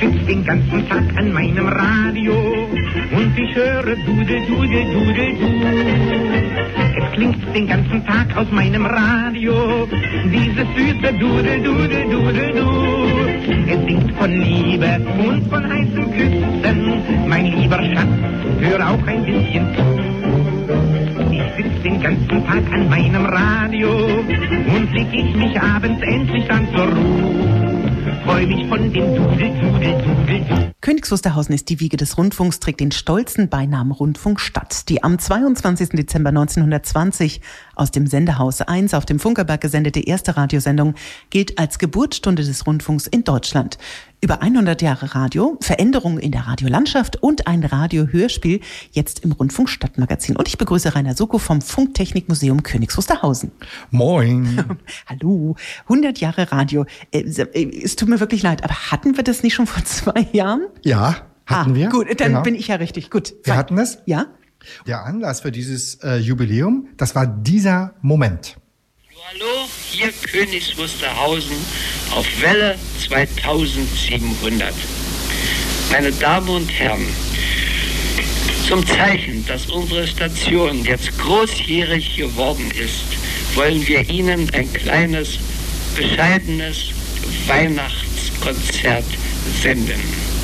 sitz den ganzen Tag an meinem Radio und ich höre Dude, Dude, Dude, Du. Es klingt den ganzen Tag aus meinem Radio dieses süße Dude, Dude, Dude, Du. Es singt von Liebe und von heißen Küssen. Mein lieber Schatz, hör auch ein bisschen zu. Ich sitz den ganzen Tag an meinem Radio und leg ich mich abends endlich dann zur Ruhe freu mich von dem Dudel, Dudel, Dudel. Königs Wusterhausen ist die Wiege des Rundfunks, trägt den stolzen Beinamen Rundfunkstadt. Die am 22. Dezember 1920 aus dem Sendehaus 1 auf dem Funkerberg gesendete erste Radiosendung gilt als Geburtsstunde des Rundfunks in Deutschland. Über 100 Jahre Radio, Veränderungen in der Radiolandschaft und ein Radiohörspiel jetzt im Rundfunk Stadtmagazin. Und ich begrüße Rainer Soko vom Funktechnikmuseum Königs Wusterhausen. Moin. Hallo. 100 Jahre Radio. Äh, äh, es tut mir wirklich leid, aber hatten wir das nicht schon vor zwei Jahren? Ja, hatten ah, wir. Gut, dann genau. bin ich ja richtig. Gut. Wir hatten es. Ja. Der Anlass für dieses äh, Jubiläum, das war dieser Moment. Hallo, hier Königs Wusterhausen auf Welle 2700. Meine Damen und Herren, zum Zeichen, dass unsere Station jetzt großjährig geworden ist, wollen wir Ihnen ein kleines, bescheidenes Weihnachtskonzert senden.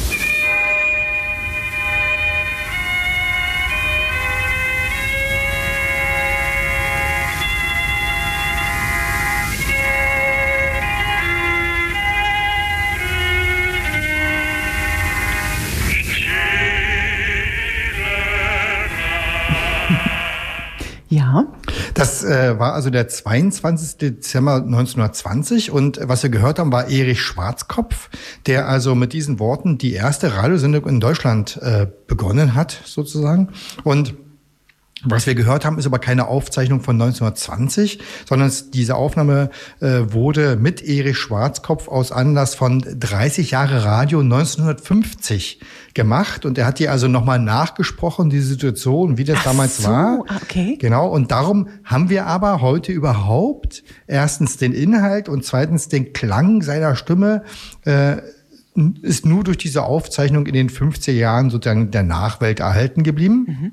Das äh, war also der 22. Dezember 1920 und was wir gehört haben, war Erich Schwarzkopf, der also mit diesen Worten die erste Radiosendung in Deutschland äh, begonnen hat, sozusagen. Und was wir gehört haben, ist aber keine Aufzeichnung von 1920, sondern diese Aufnahme äh, wurde mit Erich Schwarzkopf aus Anlass von 30 Jahre Radio 1950 gemacht. Und er hat die also nochmal nachgesprochen, die Situation, wie das Ach damals so, war. Okay. Genau. Und darum haben wir aber heute überhaupt erstens den Inhalt und zweitens den Klang seiner Stimme. Äh, ist nur durch diese Aufzeichnung in den 50er Jahren sozusagen der Nachwelt erhalten geblieben. Mhm.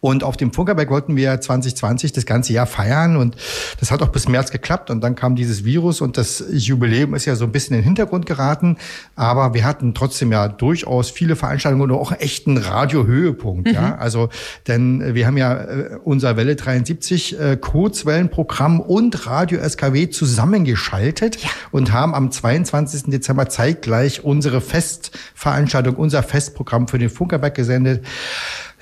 Und auf dem Funkerberg wollten wir 2020 das ganze Jahr feiern und das hat auch bis März geklappt und dann kam dieses Virus und das Jubiläum ist ja so ein bisschen in den Hintergrund geraten, aber wir hatten trotzdem ja durchaus viele Veranstaltungen und auch einen echten Radiohöhepunkt, mhm. ja. Also, denn wir haben ja äh, unser Welle 73 äh, Kurzwellenprogramm und Radio SKW zusammengeschaltet ja. und haben am 22. Dezember zeitgleich unsere Festveranstaltung, unser Festprogramm für den Funkerberg gesendet.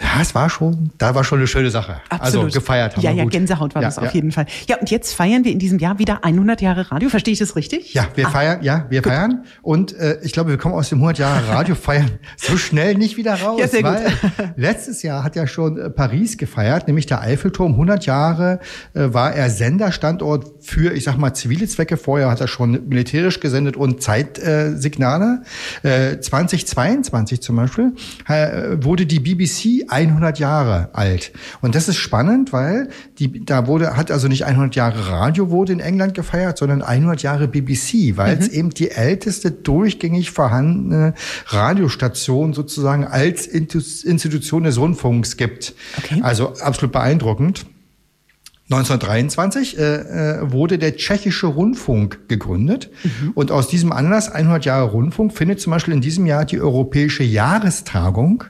Ja, es war schon, da war schon eine schöne Sache. Also Absolut. Also gefeiert haben Ja, wir ja, gut. Gänsehaut war ja, das ja. auf jeden Fall. Ja, und jetzt feiern wir in diesem Jahr wieder 100 Jahre Radio. Verstehe ich das richtig? Ja, wir ah. feiern, ja, wir gut. feiern. Und äh, ich glaube, wir kommen aus dem 100 Jahre Radio feiern so schnell nicht wieder raus. Ja, sehr weil gut. letztes Jahr hat ja schon äh, Paris gefeiert, nämlich der Eiffelturm. 100 Jahre äh, war er Senderstandort für, ich sag mal, zivile Zwecke. Vorher hat er schon militärisch gesendet und Zeitsignale. Äh, 2022 zum Beispiel äh, wurde die BBC 100 Jahre Jahre alt. Und das ist spannend, weil die, da wurde, hat also nicht 100 Jahre Radio wurde in England gefeiert, sondern 100 Jahre BBC, weil mhm. es eben die älteste durchgängig vorhandene Radiostation sozusagen als Institution des Rundfunks gibt. Okay. Also absolut beeindruckend. 1923 äh, äh, wurde der Tschechische Rundfunk gegründet. Mhm. Und aus diesem Anlass, 100 Jahre Rundfunk, findet zum Beispiel in diesem Jahr die Europäische Jahrestagung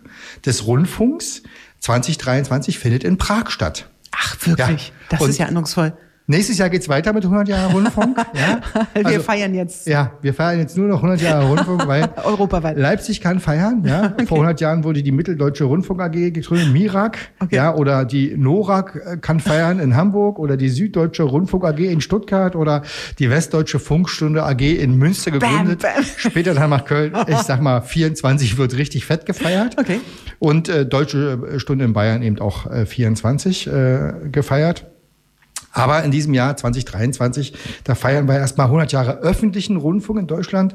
des Rundfunks 2023 findet in Prag statt. Ach, wirklich? Ja. Das Und ist ja eindrucksvoll. Nächstes Jahr geht's weiter mit 100 Jahre Rundfunk. Ja? wir also, feiern jetzt. Ja, wir feiern jetzt nur noch 100 Jahre Rundfunk, weil Europaweit. Leipzig kann feiern. Ja? Okay. Vor 100 Jahren wurde die Mitteldeutsche Rundfunk AG gegründet, MIRAG. Okay. Ja, oder die NORAG äh, kann feiern in Hamburg oder die Süddeutsche Rundfunk AG in Stuttgart oder die Westdeutsche Funkstunde AG in Münster gegründet. Bam, bam. Später dann nach Köln. Ich sag mal, 24 wird richtig fett gefeiert. Okay. Und äh, Deutsche Stunde in Bayern eben auch äh, 24 äh, gefeiert. Aber in diesem Jahr 2023, da feiern wir erstmal 100 Jahre öffentlichen Rundfunk in Deutschland.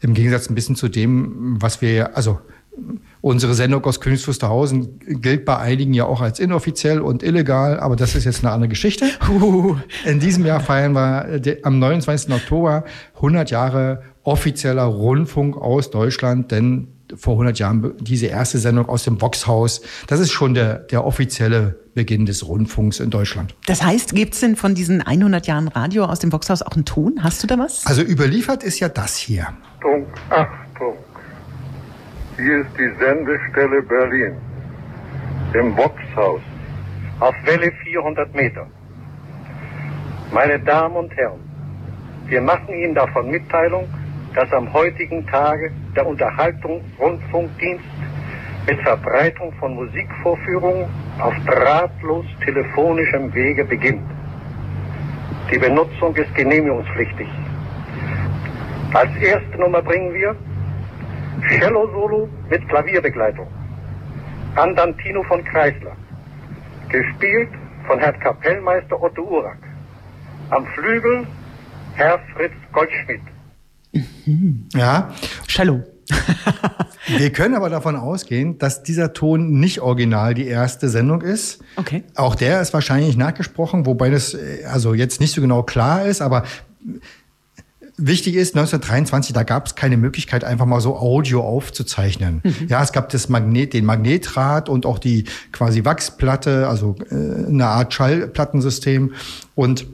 Im Gegensatz ein bisschen zu dem, was wir, also unsere Sendung aus Königs Wusterhausen gilt bei einigen ja auch als inoffiziell und illegal, aber das ist jetzt eine andere Geschichte. In diesem Jahr feiern wir am 29. Oktober 100 Jahre offizieller Rundfunk aus Deutschland, denn vor 100 Jahren diese erste Sendung aus dem Boxhaus. Das ist schon der, der offizielle Beginn des Rundfunks in Deutschland. Das heißt, gibt es denn von diesen 100 Jahren Radio aus dem Boxhaus auch einen Ton? Hast du da was? Also überliefert ist ja das hier. Achtung, Achtung. Hier ist die Sendestelle Berlin. Im Boxhaus. Auf Welle 400 Meter. Meine Damen und Herren, wir machen Ihnen davon Mitteilung, dass am heutigen Tage der Unterhaltungsrundfunkdienst mit Verbreitung von Musikvorführungen auf drahtlos telefonischem Wege beginnt. Die Benutzung ist genehmigungspflichtig. Als erste Nummer bringen wir Cello-Solo mit Klavierbegleitung. Andantino von Kreisler. Gespielt von Herrn Kapellmeister Otto Urak. Am Flügel Herr Fritz Goldschmidt. Mhm. Ja. Cello. Wir können aber davon ausgehen, dass dieser Ton nicht original die erste Sendung ist. Okay. Auch der ist wahrscheinlich nachgesprochen, wobei das äh, also jetzt nicht so genau klar ist, aber Wichtig ist, 1923, da gab es keine Möglichkeit, einfach mal so Audio aufzuzeichnen. Mhm. Ja, es gab das Magnet, den Magnetrad und auch die quasi Wachsplatte, also äh, eine Art Schallplattensystem. Und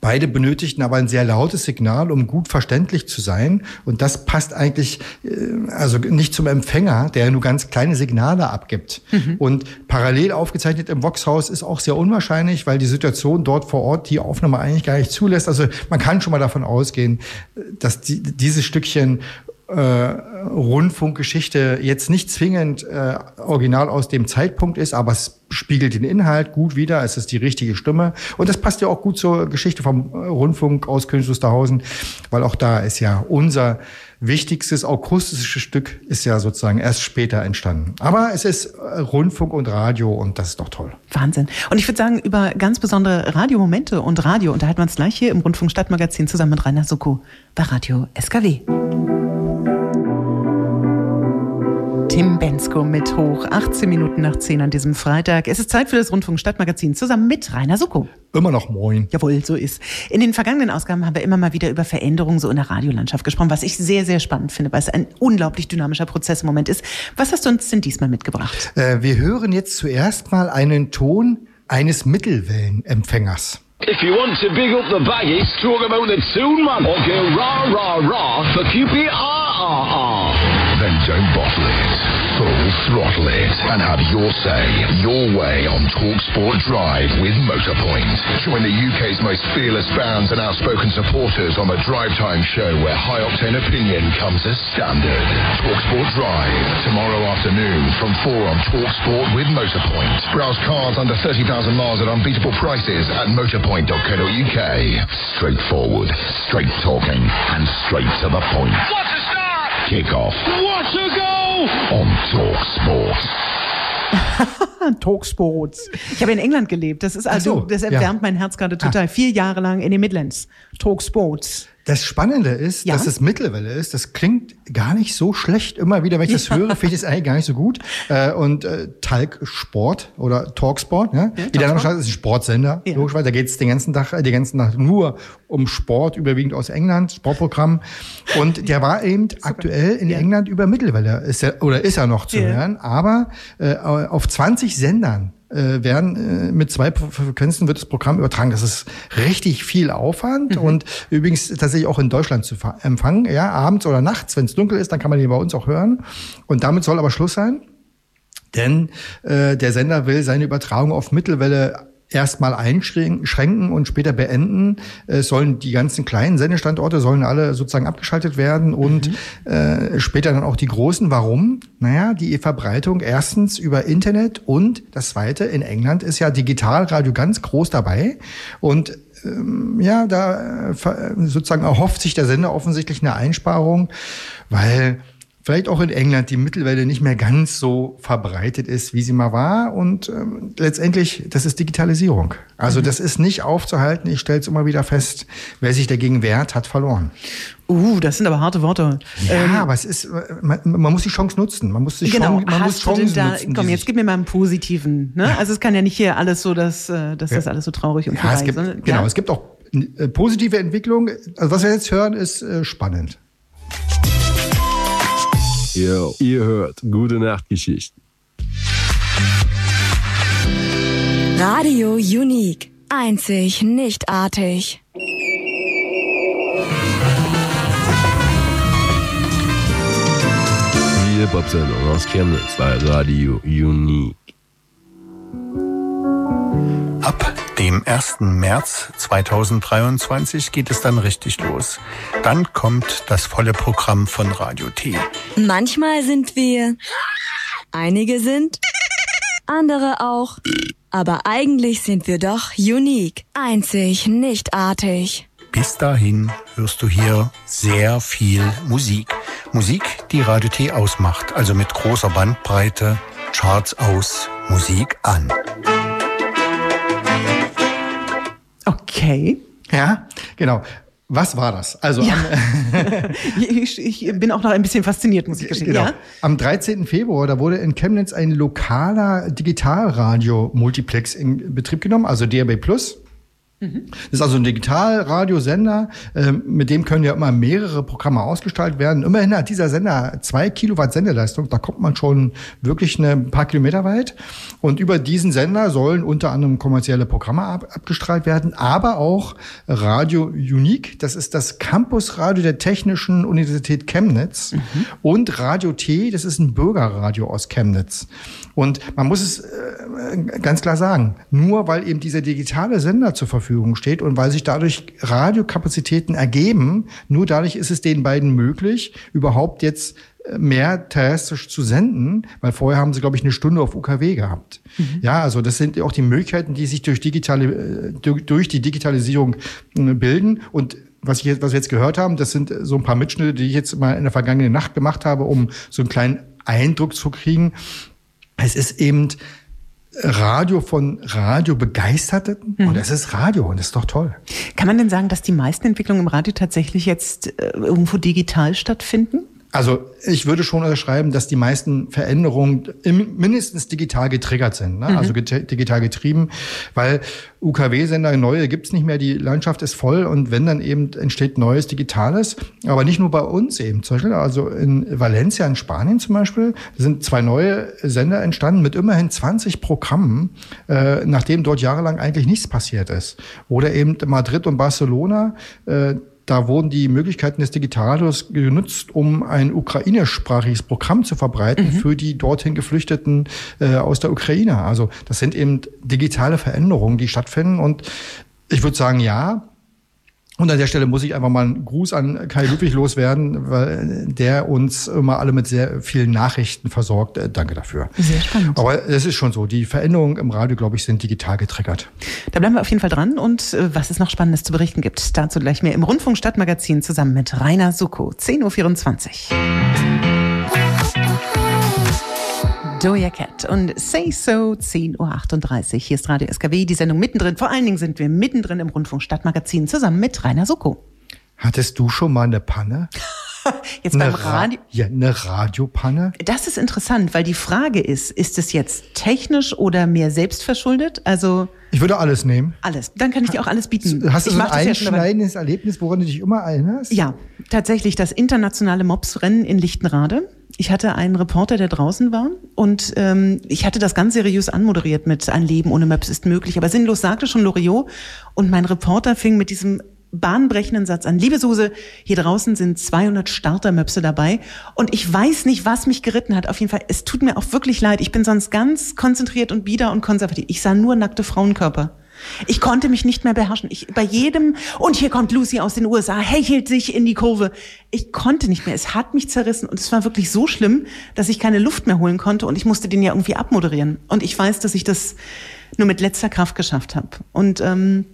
Beide benötigten aber ein sehr lautes Signal, um gut verständlich zu sein. Und das passt eigentlich äh, also nicht zum Empfänger, der nur ganz kleine Signale abgibt. Mhm. Und parallel aufgezeichnet im Voxhaus ist auch sehr unwahrscheinlich, weil die Situation dort vor Ort die Aufnahme eigentlich gar nicht zulässt. Also man kann schon mal davon ausgehen, dass die, dieses Stückchen äh, Rundfunkgeschichte jetzt nicht zwingend äh, original aus dem Zeitpunkt ist, aber es spiegelt den Inhalt gut wider. Es ist die richtige Stimme. Und das passt ja auch gut zur Geschichte vom äh, Rundfunk aus Königs Wusterhausen, weil auch da ist ja unser wichtigstes akustisches Stück ist ja sozusagen erst später entstanden. Aber es ist äh, Rundfunk und Radio und das ist doch toll. Wahnsinn. Und ich würde sagen, über ganz besondere Radiomomente und Radio unterhalten wir uns gleich hier im Rundfunk Stadtmagazin zusammen mit Rainer Soko bei Radio SKW. Tim Bensko mit hoch. 18 Minuten nach 10 an diesem Freitag. Es ist Zeit für das Rundfunk Stadtmagazin zusammen mit Rainer Suko. Immer noch moin. Jawohl, so ist. In den vergangenen Ausgaben haben wir immer mal wieder über Veränderungen so in der Radiolandschaft gesprochen, was ich sehr, sehr spannend finde, weil es ein unglaublich dynamischer Prozess im Moment ist. Was hast du uns denn diesmal mitgebracht? Äh, wir hören jetzt zuerst mal einen Ton eines Mittelwellenempfängers. If you want to big up the baggies, talk about the tune man, or go rah rah rah for QPR. Then don't bottle it full throttle it and have your say, your way on TalkSport Drive with Motorpoint. Join the UK's most fearless fans and outspoken supporters on the Drive Time show where high octane opinion comes as standard. TalkSport Drive tomorrow afternoon from 4 on TalkSport with Motorpoint. Browse cars under 30,000 miles at unbeatable prices at motorpoint.co.uk. Straightforward, straight talking and straight to the point. What a start! Kick off. What a goal! on Talk Sport. Talksports. Ich habe in England gelebt. Das ist also, so, das erwärmt ja. mein Herz gerade total. Ah. Vier Jahre lang in den Midlands. Talksports. Das Spannende ist, ja? dass es Mittelwelle ist. Das klingt gar nicht so schlecht. Immer wieder, wenn ich das ja. höre, finde ich es eigentlich gar nicht so gut. Äh, und äh, Talksport oder Talksport, ja? ja wie der Name sagt, ist ein Sportsender. Ja. Logisch, weil da geht es den ganzen Tag, den ganzen Tag nur um Sport, überwiegend aus England, Sportprogramm. Und der war eben aktuell in England über Mittelwelle, ist er, oder ist er noch zu hören. Aber äh, auf 20 Sendern äh, werden äh, mit zwei Frequenzen wird das Programm übertragen. Das ist richtig viel Aufwand mhm. und übrigens tatsächlich auch in Deutschland zu empfangen. Ja, abends oder nachts, wenn es dunkel ist, dann kann man die bei uns auch hören. Und damit soll aber Schluss sein. Denn äh, der Sender will seine Übertragung auf Mittelwelle erstmal einschränken und später beenden, äh, sollen die ganzen kleinen Sendestandorte sollen alle sozusagen abgeschaltet werden und mhm. äh, später dann auch die großen. Warum? Naja, die Verbreitung erstens über Internet und das zweite, in England ist ja Digitalradio ganz groß dabei und ähm, ja, da äh, sozusagen erhofft sich der Sender offensichtlich eine Einsparung, weil vielleicht auch in England die Mittelwelle nicht mehr ganz so verbreitet ist, wie sie mal war. Und ähm, letztendlich, das ist Digitalisierung. Also mhm. das ist nicht aufzuhalten. Ich stelle es immer wieder fest, wer sich dagegen wehrt, hat verloren. Uh, das sind aber harte Worte. Ja, ähm, aber es ist, man, man, muss die Chance nutzen. Man muss die genau, Chance, man muss Chancen da, nutzen. Komm, jetzt gib mir mal einen positiven. Ne? Ja. Also es kann ja nicht hier alles so, dass, äh, dass ja. das alles so traurig und ja, es gibt, Genau, es gibt auch äh, positive Entwicklung. Also was wir jetzt hören, ist äh, spannend. Yo, ihr hört gute Nachtgeschichten. Radio Unique. Einzig, nichtartig. Die Hip-Hop-Sendung aus Chemnitz bei Radio Unique. Dem 1. März 2023 geht es dann richtig los. Dann kommt das volle Programm von Radio T. Manchmal sind wir. Einige sind. Andere auch. Aber eigentlich sind wir doch unique. Einzig, nichtartig. Bis dahin hörst du hier sehr viel Musik. Musik, die Radio T ausmacht, also mit großer Bandbreite, Charts aus, Musik an. Okay. Ja, genau. Was war das? Also Ja. am, ich, ich bin auch noch ein bisschen fasziniert, muss ich gestehen. Genau. Ja? Am 13. Februar, da wurde in Chemnitz ein lokaler Digitalradio-Multiplex in Betrieb genommen, also DRB Plus. Das ist also ein Digitalradiosender, ähm, mit dem können ja immer mehrere Programme ausgestaltet werden. Immerhin hat dieser Sender zwei Kilowatt Sendeleistung, da kommt man schon wirklich eine ein paar Kilometer weit. Und über diesen Sender sollen unter anderem kommerzielle Programme ab, abgestrahlt werden, aber auch Radio Unique, das ist das Campusradio der Technischen Universität Chemnitz und Radio T, das ist ein Bürgerradio aus Chemnitz. Und man muss es äh, ganz klar sagen, nur weil eben dieser digitale Sender zur Verfügung steht und weil sich dadurch Radiokapazitäten ergeben, nur dadurch ist es den beiden möglich, überhaupt jetzt äh, mehr terrestrisch zu senden, weil vorher haben sie, glaube ich, eine Stunde auf UKW gehabt. Ja, also das sind auch die Möglichkeiten, die sich durch digitale, äh, durch, die Digitalisierung äh, bilden und was, ich was wir jetzt gehört haben, das sind so ein paar Mitschnitte, die ich jetzt mal in der vergangenen Nacht gemacht habe, um so einen kleinen Eindruck zu kriegen. Es ist eben Radio von Radiobegeisterten und es ist Radio und das ist doch toll. Kann man denn sagen, dass die meisten Entwicklungen im Radio tatsächlich jetzt äh, irgendwo digital stattfinden? Also ich würde schon unterschreiben, dass die meisten Veränderungen im, mindestens digital getriggert sind, ne? also get digital getrieben, weil UKW-Sender, neue gibt's nicht mehr, die Landschaft ist voll und wenn dann eben entsteht neues Digitales, aber nicht nur bei uns eben, zum Beispiel, also in Valencia in Spanien zum Beispiel, sind zwei neue Sender entstanden mit immerhin 20 Programmen, äh, nachdem dort jahrelang eigentlich nichts passiert ist. Oder eben Madrid und Barcelona, äh, da wurden die Möglichkeiten des Digitalradios genutzt, um ein ukrainischsprachiges Programm zu verbreiten für die dorthin Geflüchteten äh, aus der Ukraine. Also das sind eben digitale Veränderungen, die stattfinden. Und ich würde sagen, ja. Und an der Stelle muss ich einfach mal einen Gruß an Kai Ludwig loswerden, weil der uns immer alle mit sehr vielen Nachrichten versorgt. Äh, danke dafür. Sehr spannend. Aber es ist schon so, die Veränderungen im Radio, glaube ich, sind digital getriggert. Da bleiben wir auf jeden Fall dran und äh, was es noch Spannendes zu berichten gibt, dazu gleich mehr im Rundfunk Stadtmagazin zusammen mit Rainer Suko, 10.24 Uhr. Doja Cat und Say So, 10.38 Uhr. Hier ist Radio SKW, die Sendung mittendrin. Vor allen Dingen sind wir mittendrin im Rundfunk Stadtmagazin zusammen mit Rainer Suko. Hattest du schon mal eine Panne? Jetzt Eine, beim Ra Radio. ja, eine Radiopanne? Das ist interessant, weil die Frage ist, ist es jetzt technisch oder mehr selbstverschuldet? Also Ich würde alles nehmen. alles. Dann kann ich dir auch alles bieten. Hast du ich so ein ja einschneidendes Erlebnis, woran du dich immer erinnerst? Ja, tatsächlich das internationale Mopsrennen in Lichtenrade. Ich hatte einen Reporter, der draußen war und ähm, ich hatte das ganz seriös anmoderiert mit Ein Leben ohne Möps ist möglich. Aber sinnlos sagte schon Loriot und mein Reporter fing mit diesem bahnbrechenden Satz an. Liebe Suse, hier draußen sind 200 Startermöpse dabei und ich weiß nicht, was mich geritten hat. Auf jeden Fall, es tut mir auch wirklich leid. Ich bin sonst ganz konzentriert und bieder und konservativ. Ich sah nur nackte Frauenkörper. Ich konnte mich nicht mehr beherrschen. Ich bei jedem und hier kommt Lucy aus den USA, hechelt sich in die Kurve. Ich konnte nicht mehr. Es hat mich zerrissen und es war wirklich so schlimm, dass ich keine Luft mehr holen konnte und ich musste den ja irgendwie abmoderieren. Und ich weiß, dass ich das nur mit letzter Kraft geschafft habe. Und ähm,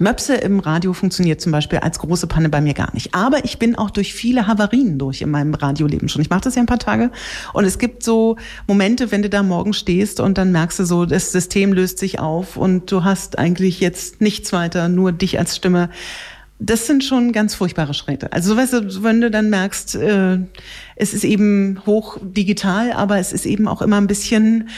Möpse im Radio funktioniert zum Beispiel als große Panne bei mir gar nicht. Aber ich bin auch durch viele Havarien durch in meinem Radioleben schon. Ich mache das ja ein paar Tage. Und es gibt so Momente, wenn du da morgen stehst und dann merkst du so, das System löst sich auf und du hast eigentlich jetzt nichts weiter, nur dich als Stimme. Das sind schon ganz furchtbare Schritte. Also weißt du, wenn du dann merkst, äh, es ist eben hoch digital, aber es ist eben auch immer ein bisschen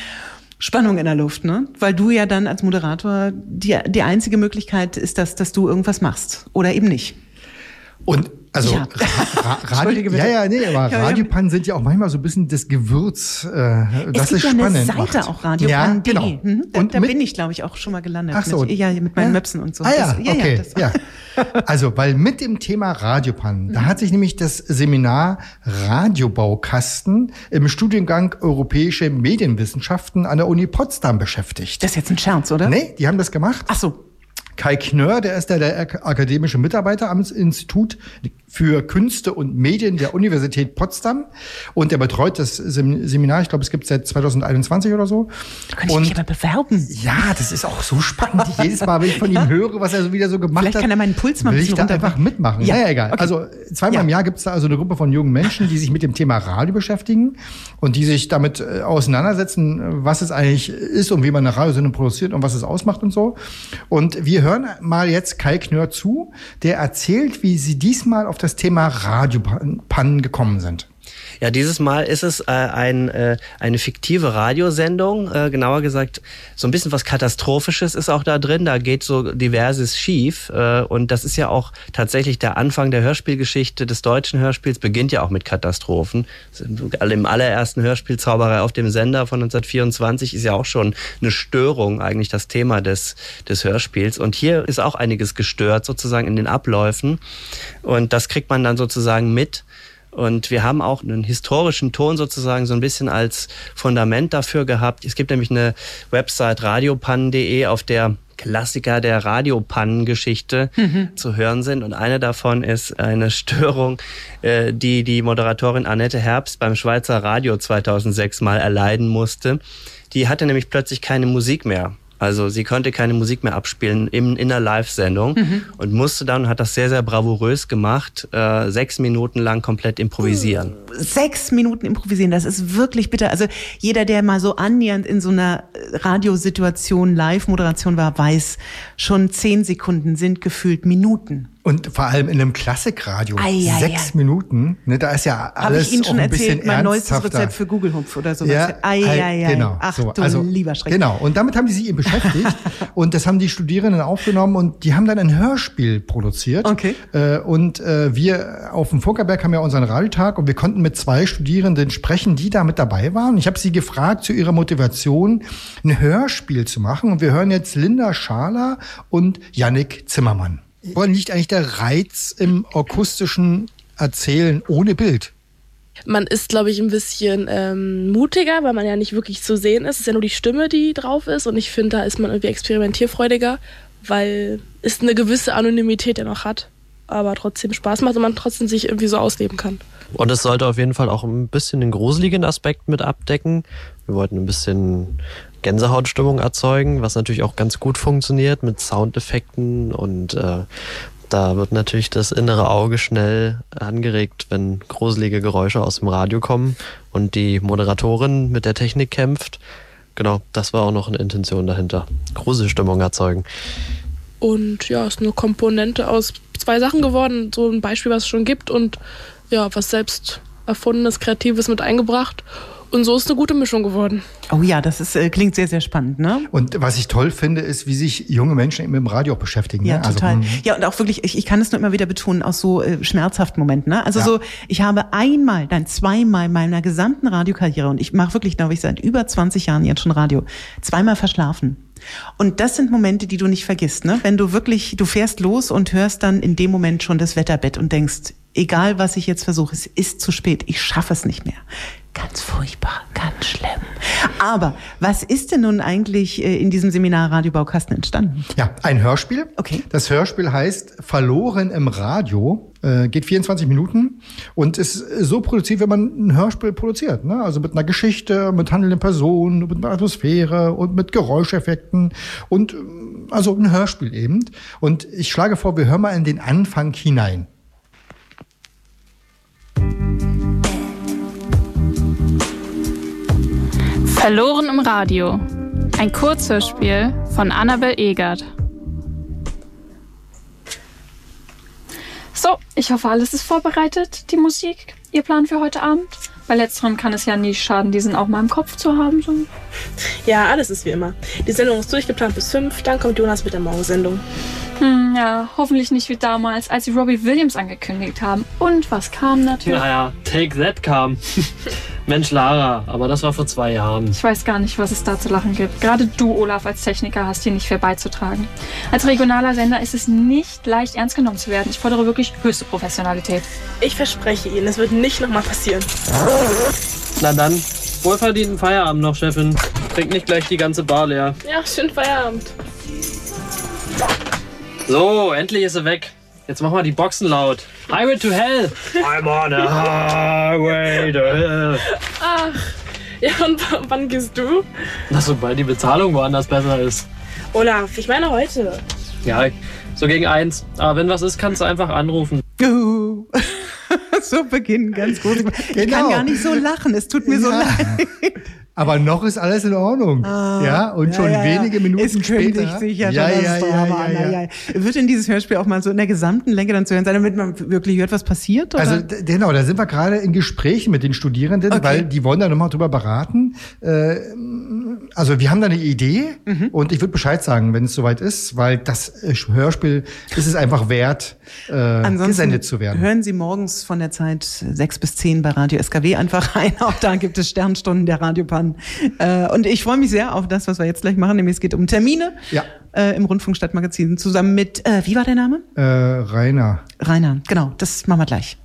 Spannung in der Luft, ne? Weil du ja dann als Moderator die, die einzige Möglichkeit ist, dass, dass du irgendwas machst oder eben nicht. Und Also Ja. Ra Ra Radio, ja, ja, nee, aber Ja, ja. Radiopannen sind ja auch manchmal so ein bisschen das Gewürz, äh, das es gibt ist ja eine spannend Seite macht. auch, radiopan.de. Ja, genau. Mhm, da Und da mit- bin ich, glaube ich, auch schon mal gelandet. Ach so. Mit, ja, mit meinen Ja. Möpsen und so. Ah ja, Das- okay. das- Ja, Also, weil mit dem Thema Radiopannen, Mhm. da hat sich nämlich das Seminar Radiobaukasten im Studiengang Europäische Medienwissenschaften an der Uni Potsdam beschäftigt. Das ist jetzt ein Scherz, oder? Nee, die haben das gemacht. Ach so. Kai Knörr, der ist der, der ak- akademische Mitarbeiter am Institut für Künste und Medien der Universität Potsdam und der betreut das Sem- Seminar, ich glaube, es gibt seit 2021 oder so. Da könnte ich mich aber bewerben. Ja, das ist auch so spannend. Jedes Mal, wenn ich von ihm höre, was er so wieder so gemacht Vielleicht hat, kann er meinen Puls mal ein will ich da einfach mitmachen. Ja, Ja, naja, egal. okay. Also zweimal Ja. im Jahr gibt es da also eine Gruppe von jungen Menschen, die sich mit dem Thema Radio beschäftigen und die sich damit äh, auseinandersetzen, was es eigentlich ist und wie man eine Radiosendung produziert und was es ausmacht und so. Und wir hören mal jetzt Kai Knör zu, der erzählt, wie sie diesmal auf das Thema Radiopannen gekommen sind. Ja, dieses Mal ist es äh, ein, äh, eine fiktive Radiosendung, äh, genauer gesagt, so ein bisschen was Katastrophisches ist auch da drin. Da geht so diverses schief. Äh, und das ist ja auch tatsächlich der Anfang der Hörspielgeschichte des deutschen Hörspiels, beginnt ja auch mit Katastrophen. Im allerersten Hörspiel Zauberei auf dem Sender von 1924 ist ja auch schon eine Störung eigentlich das Thema des, des Hörspiels. Und hier ist auch einiges gestört sozusagen in den Abläufen. Und das kriegt man dann sozusagen mit. Und wir haben auch einen historischen Ton sozusagen so ein bisschen als Fundament dafür gehabt. Es gibt nämlich eine Website radiopannen.de, auf der Klassiker der Radiopannen-Geschichte zu hören sind. Und eine davon ist eine Störung, äh, die die Moderatorin Annette Herbst beim Schweizer Radio 2006 mal erleiden musste. Die hatte nämlich plötzlich keine Musik mehr. Also sie konnte keine Musik mehr abspielen in, in einer Live-Sendung Mhm. und musste dann, hat das sehr, sehr bravourös gemacht, äh, sechs Minuten lang komplett improvisieren. Sechs Minuten improvisieren, das ist wirklich bitter. Also jeder, der mal so annähernd in so einer äh, Radiosituation, Live-Moderation war, weiß, schon zehn Sekunden sind gefühlt Minuten. Und vor allem in einem Klassikradio. Sechs. Minuten. Ne, da ist ja Habe alles ich Ihnen schon ein erzählt, mein neuestes. Rezept für Google-Hupf oder sowas. Ja, ei, ei, ei. genau. Ach so, du also, lieber Schreck. Genau. Und damit haben die sich eben beschäftigt. und das haben die Studierenden aufgenommen und die haben dann ein Hörspiel produziert. Okay. Äh, und äh, wir auf dem Funkerberg haben ja unseren Radiotag und wir konnten mit zwei Studierenden sprechen, die da mit dabei waren. Ich habe sie gefragt zu ihrer Motivation, ein Hörspiel zu machen. Und wir hören jetzt Linda Schaler und Yannick Zimmermann. Woran liegt eigentlich der Reiz im akustischen Erzählen ohne Bild? Man ist, glaube ich, ein bisschen ähm, mutiger, weil man ja nicht wirklich zu sehen ist. Es ist ja nur die Stimme, die drauf ist. Und ich finde, da ist man irgendwie experimentierfreudiger, weil es eine gewisse Anonymität ja noch hat. Aber trotzdem Spaß macht und man trotzdem sich irgendwie so ausleben kann. Und es sollte auf jeden Fall auch ein bisschen den gruseligen Aspekt mit abdecken. Wir wollten ein bisschen Gänsehautstimmung erzeugen, was natürlich auch ganz gut funktioniert mit Soundeffekten und äh, da wird natürlich das innere Auge schnell angeregt, wenn gruselige Geräusche aus dem Radio kommen und die Moderatorin mit der Technik kämpft. Genau, das war auch noch eine Intention dahinter. Gruselstimmung erzeugen. Und ja, ist eine Komponente aus zwei Sachen geworden. So ein Beispiel, was es schon gibt und ja, was selbst erfundenes, kreatives mit eingebracht. Und so ist eine gute Mischung geworden. Oh ja, das ist, äh, klingt sehr, sehr spannend, ne? Und was ich toll finde, ist, wie sich junge Menschen eben mit dem Radio auch beschäftigen. Ja, ne? Also, total. mh. ja, und auch wirklich, ich, ich kann es nur immer wieder betonen, aus so äh, schmerzhaften Momenten. Ne? Also Ja. so, ich habe einmal, dann zweimal in meiner gesamten Radiokarriere, und ich mache wirklich, glaube ich, seit über 20 Jahren jetzt schon Radio, zweimal verschlafen. Und das sind Momente, die du nicht vergisst, ne? Wenn du wirklich, du fährst los und hörst dann in dem Moment schon das Wetterbett und denkst, egal was ich jetzt versuche, es ist zu spät, ich schaffe es nicht mehr. Ganz furchtbar, ganz schlimm. Aber was ist denn nun eigentlich äh, in diesem Seminar Radiobaukasten entstanden? Ja, ein Hörspiel. Okay. Das Hörspiel heißt Verloren im Radio. Äh, geht 24 Minuten und ist so produziert, wenn man ein Hörspiel produziert. Ne? Also mit einer Geschichte, mit handelnden Personen, mit einer Atmosphäre und mit Geräuscheffekten und ähm, also ein Hörspiel eben. Und ich schlage vor, wir hören mal in den Anfang hinein. Verloren im Radio. Ein Kurzhörspiel von Annabel Egert. So, ich hoffe, alles ist vorbereitet, die Musik, Ihr Plan für heute Abend. Bei letzterem kann es ja nie schaden, diesen auch mal im Kopf zu haben. So. Ja, alles ist wie immer. Die Sendung ist durchgeplant bis fünf, dann kommt Jonas mit der Morgensendung. Hm, ja, hoffentlich nicht wie damals, als sie Robbie Williams angekündigt haben. Und was kam natürlich? Naja, Take That kam. Mensch, Lara, aber das war vor zwei Jahren. Ich weiß gar nicht, was es da zu lachen gibt. Gerade du, Olaf, als Techniker hast hier nicht viel beizutragen. Als regionaler Sender ist es nicht leicht ernst genommen zu werden. Ich fordere wirklich höchste Professionalität. Ich verspreche Ihnen, es wird nicht nochmal passieren. Na dann, wohlverdienten Feierabend noch, Chefin. Trink nicht gleich die ganze Bar leer. Ja, schönen Feierabend. So, endlich ist sie weg. Jetzt machen wir die Boxen laut. Highway to Hell. I'm on a highway to hell. Ach, ja, und wann gehst du? Na, sobald die Bezahlung woanders besser ist. Olaf, ich meine heute. Ja, so gegen eins. Aber wenn was ist, kannst du einfach anrufen. Uh, so beginnen ganz groß. Ich kann Genau. gar nicht so lachen. Es tut mir so Ja. leid. Aber noch ist alles in Ordnung. ja, und Ah, Ja, schon ja, ja. wenige Minuten es später. kündigt sich ja, ja, ja, Drama ja, ja. Wird denn dieses Hörspiel auch mal so in der gesamten Länge dann zu hören sein, damit man wirklich hört, was passiert? Oder? Also genau, da sind wir gerade in Gesprächen mit den Studierenden, Okay. weil die wollen da nochmal drüber beraten. Äh, also wir haben da eine Idee Mhm. und ich würde Bescheid sagen, wenn es soweit ist, weil das äh, Hörspiel ist es einfach wert, äh, Ansonsten gesendet zu werden. hören Sie morgens von der Zeit 6 bis 10 bei Radio SKW einfach rein. Auch da gibt es Sternstunden der Radiopan. Äh, und ich freue mich sehr auf das, was wir jetzt gleich machen, nämlich es geht um Termine Ja. äh, im Rundfunk Stadtmagazin zusammen mit, äh, wie war der Name? Rainer. Rainer, genau, das machen wir gleich.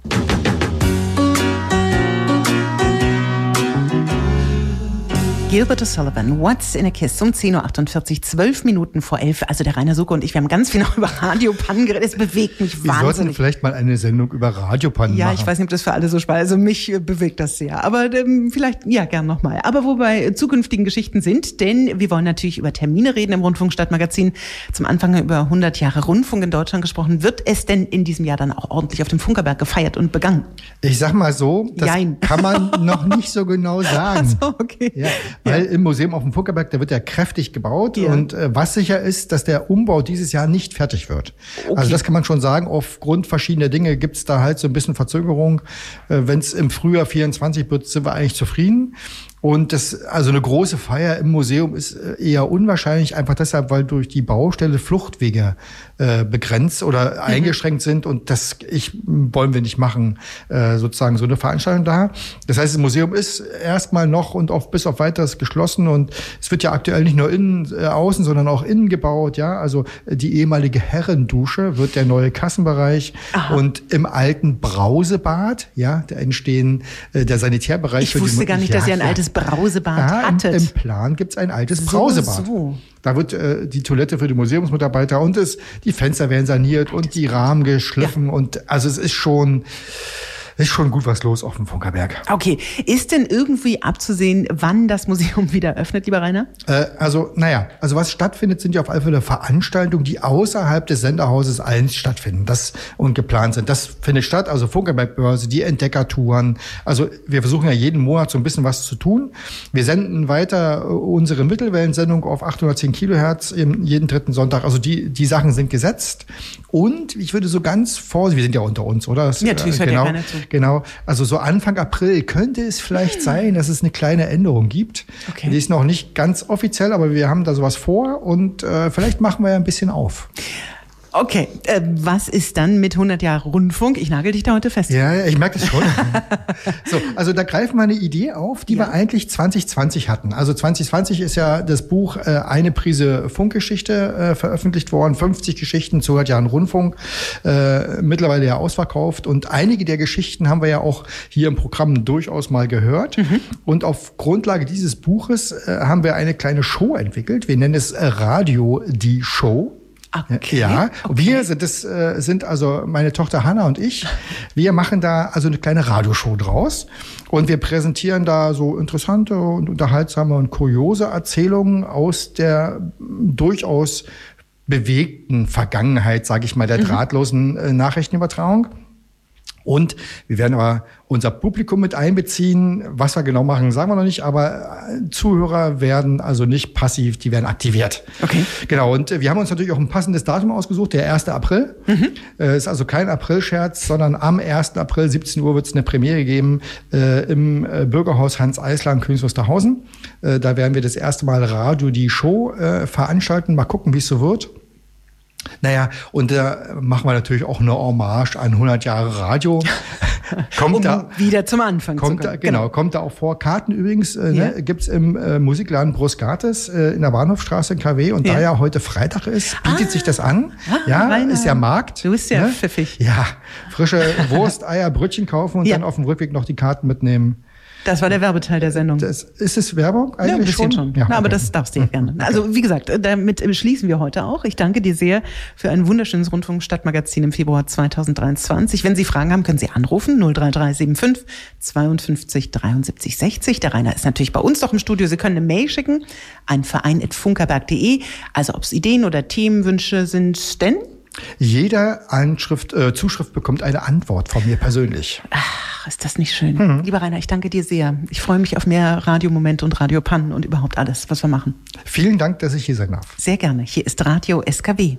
Gilbert O'Sullivan, What's in a Kiss um 10.48 Uhr, 12 Minuten vor 11. Also der Rainer Suke und ich, wir haben ganz viel noch über Radiopannen geredet. Es bewegt mich Wir sollten wahnsinnig. vielleicht mal eine Sendung über Radiopannen Ja, machen. ich weiß nicht, ob das für alle so spannend ist. Also mich äh, bewegt das sehr. Aber ähm, vielleicht, ja, gern nochmal. Aber wo wir äh, zukünftigen Geschichten sind, denn wir wollen natürlich über Termine reden im Rundfunk Stadtmagazin. Zum Anfang über 100 Jahre Rundfunk in Deutschland gesprochen. Wird es denn in diesem Jahr dann auch ordentlich auf dem Funkerberg gefeiert und begangen? Ich sag mal so, das Jein. kann man noch nicht so genau sagen. Ach so, okay. Ja, weil im Museum auf dem Funkerberg, da wird ja kräftig gebaut Ja. und äh, was sicher ist, dass der Umbau dieses Jahr nicht fertig wird. Also das kann man schon sagen, aufgrund verschiedener Dinge gibt's da halt so ein bisschen Verzögerung. Äh, Wenn es im Frühjahr 24 wird, sind wir eigentlich zufrieden. Und das, also eine große Feier im Museum ist äh, eher unwahrscheinlich, einfach deshalb, weil durch die Baustelle Fluchtwege äh, begrenzt oder eingeschränkt sind und das ich, wollen wir nicht machen, äh, sozusagen so eine Veranstaltung da. Das heißt, das Museum ist erstmal noch und auch bis auf weiteres geschlossen und es wird ja aktuell nicht nur innen, äh, außen, sondern auch innen gebaut, ja. Also äh, die ehemalige Herrendusche wird der neue Kassenbereich und im alten Brausebad, ja, da entstehen äh, der Sanitärbereich Ich für die wusste gar nicht, dass ihr ein ja. altes Brausebad Ja, im, hattet. im Plan gibt's ein altes So, Brausebad. so. Da wird äh, die Toilette für die Museumsmitarbeiter und es, die Fenster werden saniert und die Rahmen geschliffen und also es ist schon ist schon gut was los auf dem Funkerberg. Okay, ist denn irgendwie abzusehen, wann das Museum wieder öffnet, lieber Rainer? Äh, also, naja, also was stattfindet, sind ja auf alle Fälle Veranstaltungen, die außerhalb des Senderhauses 1 stattfinden das, und geplant sind. Das findet statt, also Funkerbergbörse, die Entdeckertouren. Also wir versuchen ja jeden Monat so ein bisschen was zu tun. Wir senden weiter äh, unsere Mittelwellensendung auf 810 Kilohertz jeden dritten Sonntag. Also die, die Sachen sind gesetzt. Und ich würde so ganz vorsichtig, wir sind ja unter uns, oder? Das, Ja, natürlich ja genau, zu. Genau, also so Anfang April könnte es vielleicht sein, dass es eine kleine Änderung gibt. Okay. Die ist noch nicht ganz offiziell, aber wir haben da sowas vor und äh, vielleicht machen wir ja ein bisschen auf. Okay, äh, was ist dann mit 100 Jahre Rundfunk? Ich nagel dich da heute fest. Ja, ja, ich merke das schon. so, also da greifen wir eine Idee auf, die wir eigentlich 2020 hatten. Also 2020 ist ja das Buch äh, Eine Prise Funkgeschichte äh, veröffentlicht worden, 50 Geschichten zu 100 Jahren Rundfunk, äh, mittlerweile ja ausverkauft. Und einige der Geschichten haben wir ja auch hier im Programm durchaus mal gehört. Und auf Grundlage dieses Buches äh, haben wir eine kleine Show entwickelt. Wir nennen es äh, Radio die Show. Okay. Ja, wir sind das äh, sind also meine Tochter Hanna und ich. Wir machen da also eine kleine Radioshow draus und wir präsentieren da so interessante und unterhaltsame und kuriose Erzählungen aus der durchaus bewegten Vergangenheit, sage ich mal, der drahtlosen äh, Nachrichtenübertragung. Und wir werden aber unser Publikum mit einbeziehen. Was wir genau machen, sagen wir noch nicht, aber äh, Zuhörer werden also nicht passiv, die werden aktiviert. Okay. Genau, und äh, wir haben uns natürlich auch ein passendes Datum ausgesucht, der 1. April. Äh, ist also kein Aprilscherz, sondern am 1. April, 17 Uhr, wird es eine Premiere geben äh, im Bürgerhaus Hans Eisler in Königs Wusterhausen. Äh, da werden wir das erste Mal Radio die Show äh, veranstalten. Mal gucken, wie es so wird. Naja, und da machen wir natürlich auch eine Hommage an 100 Jahre Radio. kommt um da wieder zum Anfang kommt da, genau, genau, kommt da auch vor. Karten übrigens äh, ja. ne, gibt's im äh, Musikladen Bruscates äh, in der Bahnhofstraße in KW und ja. da ja heute Freitag ist, bietet ah. sich das an. Ah, ja, Rainer. ist ja Markt. Du bist ja ne? pfiffig. Ja, frische Wurst, Eier, Brötchen kaufen und ja. dann auf dem Rückweg noch die Karten mitnehmen. Das war der Werbeteil der Sendung. Das, ist es Werbung eigentlich ja, ein bisschen schon? schon. Ja, Na, aber das darfst du ja gerne. Also wie gesagt, damit schließen wir heute auch. Ich danke dir sehr für ein wunderschönes Rundfunkstadtmagazin im Februar 2023. Wenn Sie Fragen haben, können Sie anrufen 03375 52 73 60. Der Rainer ist natürlich bei uns doch im Studio. Sie können eine Mail schicken, ein Verein@funkerberg.de. Also ob es Ideen oder Themenwünsche sind, denn jeder Anschrift, äh, Zuschrift bekommt eine Antwort von mir persönlich. Ach, ist das nicht schön. Mhm. Lieber Rainer, ich danke dir sehr. Ich freue mich auf mehr Radiomomente und Radiopannen und überhaupt alles, was wir machen. Vielen Dank, dass ich hier sein darf. Sehr gerne. Hier ist Radio SKW.